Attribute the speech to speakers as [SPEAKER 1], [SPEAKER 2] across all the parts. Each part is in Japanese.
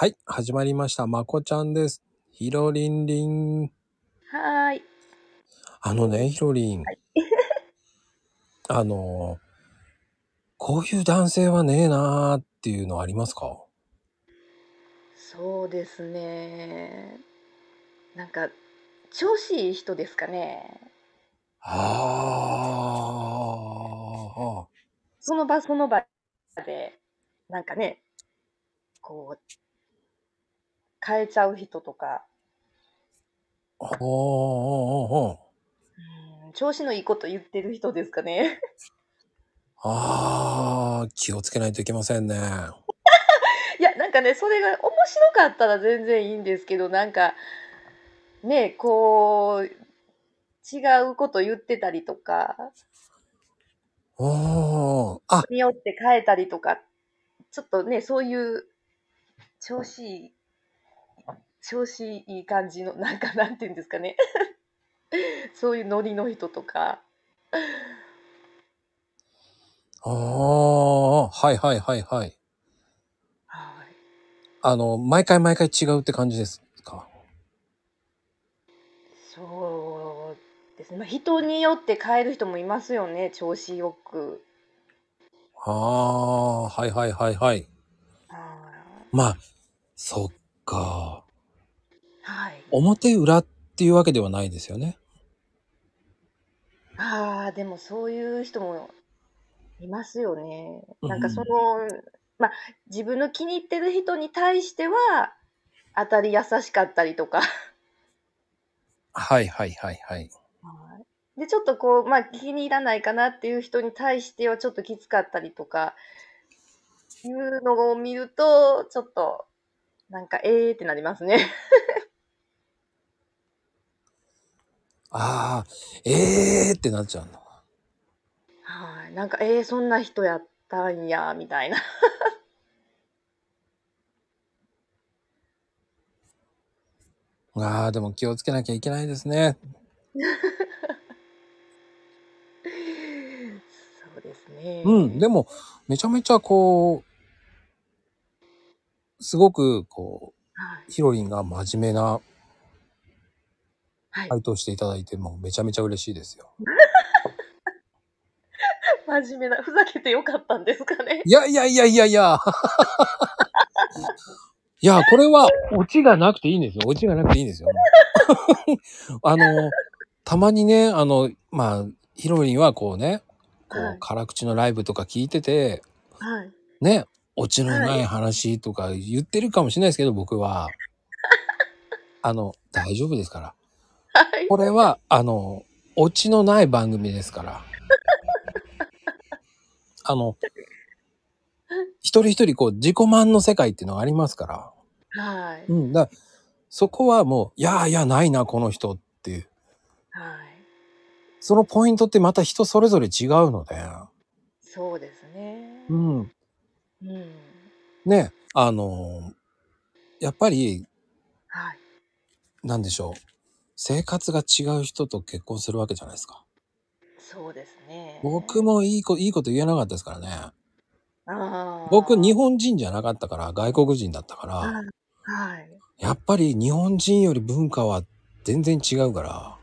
[SPEAKER 1] はい、始まりました。まこちゃんです。ひろりんりん。
[SPEAKER 2] はーい。
[SPEAKER 1] あのね、ひろりん。
[SPEAKER 2] はい
[SPEAKER 1] あの、こういう男性はねえなーっていうのありますか？
[SPEAKER 2] そうですね。なんか、調子いい人ですかね。
[SPEAKER 1] ああ。
[SPEAKER 2] その場その場で、なんかね、こう、変えちゃう人とか、
[SPEAKER 1] ああ。
[SPEAKER 2] うん、調子のいいこと言ってる人ですかね。
[SPEAKER 1] ああ、気をつけないといけませんね。
[SPEAKER 2] いや、なんかね、それが面白かったら全然いいんですけど、なんか、ね、こう、違うこと言ってたりとか、
[SPEAKER 1] おー。あ、
[SPEAKER 2] によって変えたりとか、ちょっとね、そういう、調子いい、調子いい感じの、なんか、なんていうんですかね。そういうノリの人とか、
[SPEAKER 1] ああ、はいはいはいはい。
[SPEAKER 2] はい。
[SPEAKER 1] あの、毎回毎回違うって感じですか？
[SPEAKER 2] そうですね。まあ、人によって変える人もいますよね、調子よく。
[SPEAKER 1] ああ、はいはいはいはい。
[SPEAKER 2] あ
[SPEAKER 1] まあ、そっか。
[SPEAKER 2] ーはい。
[SPEAKER 1] 表裏っていうわけではないですよね。
[SPEAKER 2] ああ、でもそういう人もいますよね。
[SPEAKER 1] うん
[SPEAKER 2] なんかその、まあ、自分の気に入ってる人に対しては、当たり優しかったりとか。
[SPEAKER 1] はいはいはいはい。
[SPEAKER 2] で、ちょっとこう、まあ、気に入らないかなっていう人に対してはちょっときつかったりとか、いうのを見ると、ちょっと、なんか、えーってなりますね。
[SPEAKER 1] ああ、ええーってなっちゃうの。
[SPEAKER 2] はい。なんか、えー、そんな人やったんや、みたいな。
[SPEAKER 1] ああ、でも気をつけなきゃいけないですね。
[SPEAKER 2] そうですね。
[SPEAKER 1] うん。でも、めちゃめちゃこう、すごくこ
[SPEAKER 2] はい。
[SPEAKER 1] う、ヒロリンが真面目な
[SPEAKER 2] はい。
[SPEAKER 1] 回答していただいて、もうめちゃめちゃ嬉しいですよ。
[SPEAKER 2] 真面目な、ふざけてよかったんですかね。
[SPEAKER 1] いやいやいやいやいや。いや、これは、オチがなくていいんですよ。オチがなくていいんですよ。あの、たまにね、あの、まあ、ヒロリンはこうね、こう、
[SPEAKER 2] はい
[SPEAKER 1] 辛口のライブとか聞いてて、
[SPEAKER 2] はい。
[SPEAKER 1] ね、オチのない話とか言ってるかもしれないですけど、僕は。あの、大丈夫ですから。
[SPEAKER 2] はい。
[SPEAKER 1] これは、あの、オチのない番組ですから。あの、一人一人こう自己満の世界っていうのがありますから。
[SPEAKER 2] はい。
[SPEAKER 1] うん。だそこはもう、いやいや、ないな、この人っていう。
[SPEAKER 2] はい。
[SPEAKER 1] そのポイントってまた人それぞれ違うので。
[SPEAKER 2] そうですね。
[SPEAKER 1] うん。
[SPEAKER 2] うん。
[SPEAKER 1] ね、あの、やっぱり、
[SPEAKER 2] はい。
[SPEAKER 1] なんでしょう。生活が違う人と結婚するわけじゃないですか。
[SPEAKER 2] そうですね。
[SPEAKER 1] 僕もいいこいいこと言えなかったですからね。僕、日本人じゃなかったから、外国人だったから、
[SPEAKER 2] はい。はい。
[SPEAKER 1] やっぱり日本人より文化は全然違うから、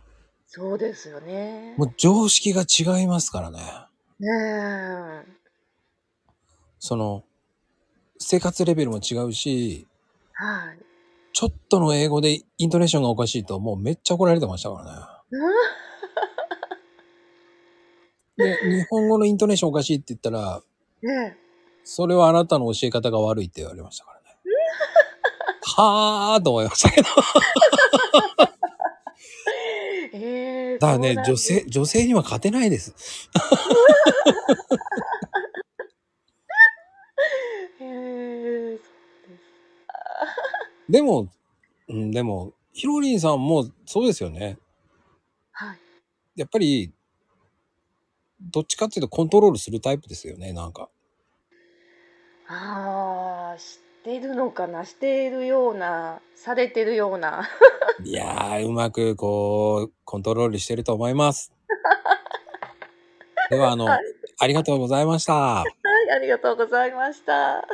[SPEAKER 2] そうですよね。
[SPEAKER 1] もう常識が違いますからね。
[SPEAKER 2] ねえ。
[SPEAKER 1] その、生活レベルも違うし、
[SPEAKER 2] はい。
[SPEAKER 1] ちょっとの英語でイントネーションがおかしいともうめっちゃ怒られてましたからね。で、日本語のイントネーションおかしいって言ったら、
[SPEAKER 2] ね
[SPEAKER 1] それはあなたの教え方が悪いって言われましたからね。はーと思いましたけど。
[SPEAKER 2] え。ええ。
[SPEAKER 1] だからね女性、女性には勝てないです。
[SPEAKER 2] へえ。そうです。
[SPEAKER 1] でも、うん、でも、ヒロリンさんもそうですよね。
[SPEAKER 2] はい。
[SPEAKER 1] やっぱり、どっちかっていうとコントロールするタイプですよね、なんか。
[SPEAKER 2] ああ、してるのかな？しているような、されてるような。
[SPEAKER 1] いやー、うまくこう、コントロールしてると思います。では、あの、
[SPEAKER 2] はい
[SPEAKER 1] ありがとうございました。
[SPEAKER 2] はい、ありがとうございました。